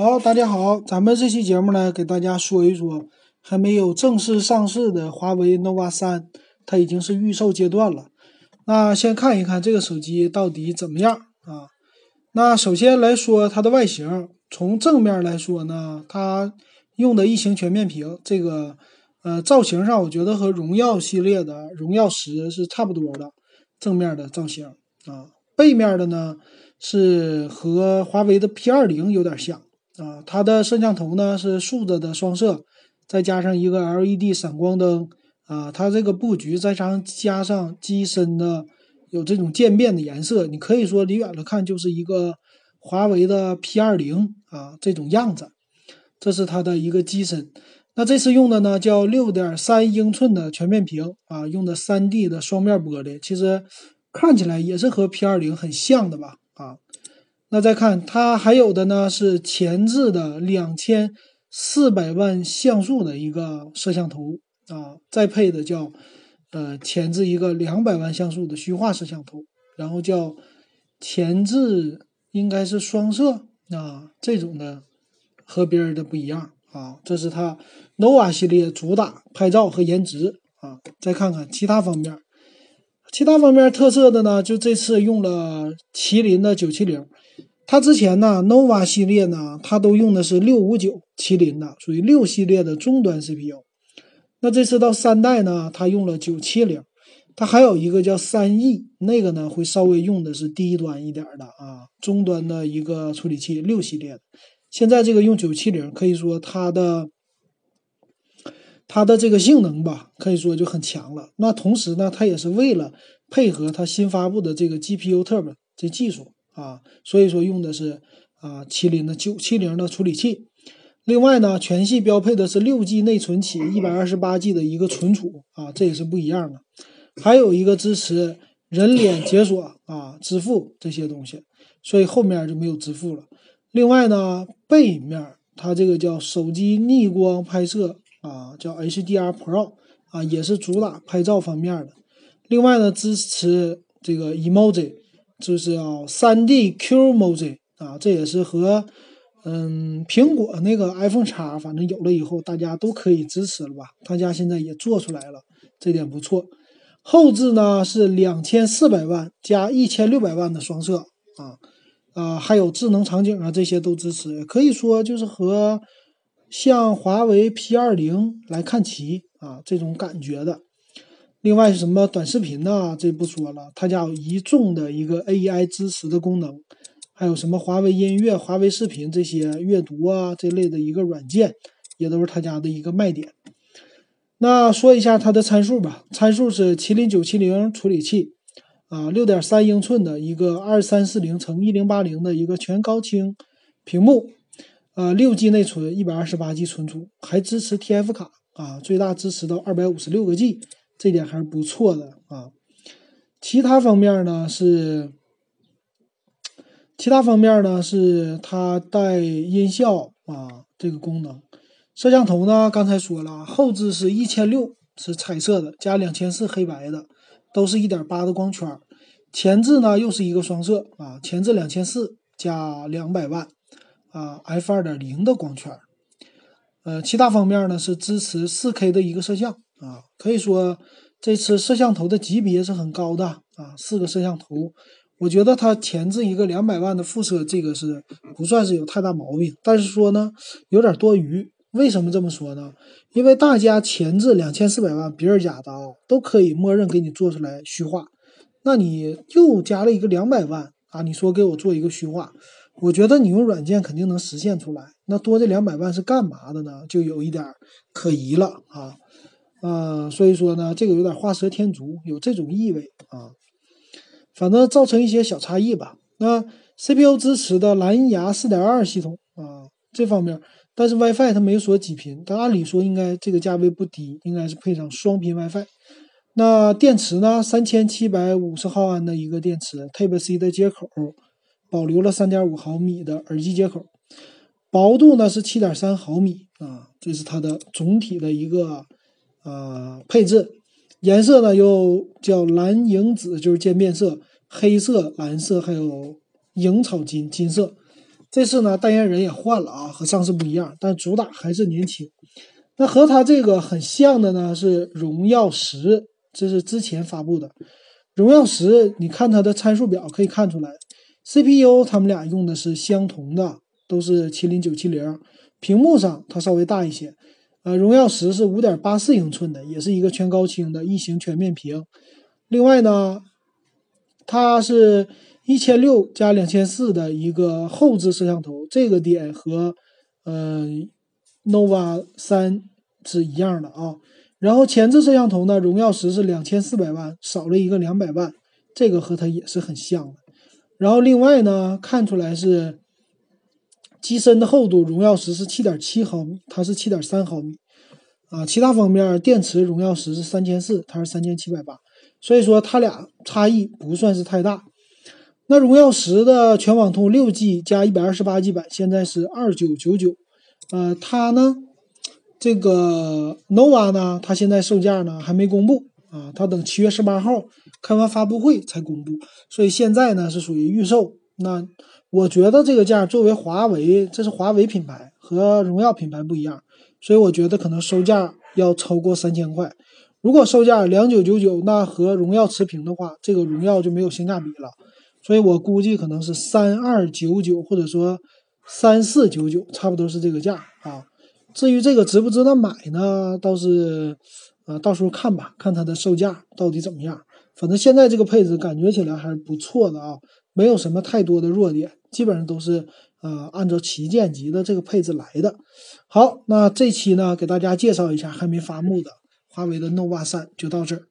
好，大家好，咱们这期节目呢，给大家说一说还没有正式上市的华为 nova 三，它已经是预售阶段了。那先看一看这个手机到底怎么样啊？那首先来说它的外形，从正面来说呢，它用的异形全面屏，这个呃造型上，我觉得和荣耀系列的荣耀十是差不多的正面的造型啊。背面的呢是和华为的 P 二零有点像。啊，它的摄像头呢是竖着的双摄，再加上一个 LED 闪光灯啊，它这个布局再加上加上机身的有这种渐变的颜色，你可以说离远了看就是一个华为的 P 二零啊这种样子。这是它的一个机身，那这次用的呢叫六点三英寸的全面屏啊，用的三 D 的双面玻璃，其实看起来也是和 P 二零很像的吧啊。那再看它还有的呢是前置的两千四百万像素的一个摄像头啊，再配的叫呃前置一个两百万像素的虚化摄像头，然后叫前置应该是双摄啊这种的和别人的不一样啊，这是它 nova 系列主打拍照和颜值啊。再看看其他方面，其他方面特色的呢，就这次用了麒麟的九七零。它之前呢，nova 系列呢，它都用的是六五九麒麟的，属于六系列的中端 CPU。那这次到三代呢，它用了九七零，它还有一个叫三 E，那个呢会稍微用的是低端一点的啊，中端的一个处理器，六系列。现在这个用九七零，可以说它的它的这个性能吧，可以说就很强了。那同时呢，它也是为了配合它新发布的这个 GPU Turbo 这技术。啊，所以说用的是啊麒麟的九七零的处理器，另外呢，全系标配的是六 G 内存起一百二十八 G 的一个存储啊，这也是不一样的。还有一个支持人脸解锁啊，支付这些东西，所以后面就没有支付了。另外呢，背面它这个叫手机逆光拍摄啊，叫 HDR Pro 啊，也是主打拍照方面的。另外呢，支持这个 emoji。就是要三 D Q Emoji 啊，这也是和嗯苹果那个 iPhone 叉，反正有了以后大家都可以支持了吧？他家现在也做出来了，这点不错。后置呢是两千四百万加一千六百万的双摄啊啊，还有智能场景啊，这些都支持，可以说就是和像华为 P 二零来看齐啊这种感觉的。另外是什么短视频呢？这不说了，他家有一众的一个 AI 支持的功能，还有什么华为音乐、华为视频这些阅读啊这类的一个软件，也都是他家的一个卖点。那说一下它的参数吧，参数是麒麟九七零处理器啊，六点三英寸的一个二三四零乘一零八零的一个全高清屏幕，呃，六 G 内存，一百二十八 G 存储，还支持 TF 卡啊，最大支持到二百五十六个 G。这点还是不错的啊，其他方面呢是，其他方面呢是它带音效啊这个功能，摄像头呢刚才说了，后置是一千六是彩色的，加两千四黑白的，都是一点八的光圈，前置呢又是一个双摄啊，前置两千四加两百万啊 f 二点零的光圈，呃，其他方面呢是支持四 K 的一个摄像。啊，可以说这次摄像头的级别是很高的啊，四个摄像头，我觉得它前置一个两百万的副摄，这个是不算是有太大毛病，但是说呢有点多余。为什么这么说呢？因为大家前置两千四百万，别人家的啊都可以默认给你做出来虚化，那你又加了一个两百万啊，你说给我做一个虚化，我觉得你用软件肯定能实现出来，那多这两百万是干嘛的呢？就有一点可疑了啊。啊，所以说呢，这个有点画蛇添足，有这种意味啊。反正造成一些小差异吧。那 CPU 支持的蓝牙4.2系统啊，这方面，但是 WiFi 它没锁几频，但按理说应该这个价位不低，应该是配上双频 WiFi。那电池呢，三千七百五十毫安的一个电池，Type C 的接口，保留了三点五毫米的耳机接口，薄度呢是七点三毫米啊，这是它的总体的一个。啊，配置颜色呢又叫蓝银紫，就是渐变色，黑色、蓝色还有萤草金金色。这次呢，代言人也换了啊，和上次不一样，但主打还是年轻。那和它这个很像的呢是荣耀十，这是之前发布的荣耀十。你看它的参数表可以看出来，CPU 他们俩用的是相同的，都是麒麟九七零。屏幕上它稍微大一些，呃，荣耀十是五点八四英寸的，也是一个全高清的异形全面屏。另外呢，它是一千六加两千四的一个后置摄像头，这个点和呃 nova 三。是一样的啊，然后前置摄像头呢，荣耀十是两千四百万，少了一个两百万，这个和它也是很像的。然后另外呢，看出来是机身的厚度，荣耀十是七点七毫米，它是七点三毫米啊。其他方面，电池荣耀十是三千四，它是三千七百八，所以说它俩差异不算是太大。那荣耀十的全网通六 G 加一百二十八 G 版现在是二九九九，呃，它呢？这个 nova 呢，它现在售价呢还没公布啊，它等七月十八号开完发布会才公布，所以现在呢是属于预售。那我觉得这个价作为华为，这是华为品牌和荣耀品牌不一样，所以我觉得可能售价要超过三千块。如果售价两九九九，那和荣耀持平的话，这个荣耀就没有性价比了。所以我估计可能是三二九九，或者说三四九九，差不多是这个价啊。至于这个值不值得买呢？倒是，呃，到时候看吧，看它的售价到底怎么样。反正现在这个配置感觉起来还是不错的啊，没有什么太多的弱点，基本上都是呃按照旗舰级的这个配置来的。好，那这期呢给大家介绍一下还没发布的华为的 nova 三，就到这儿。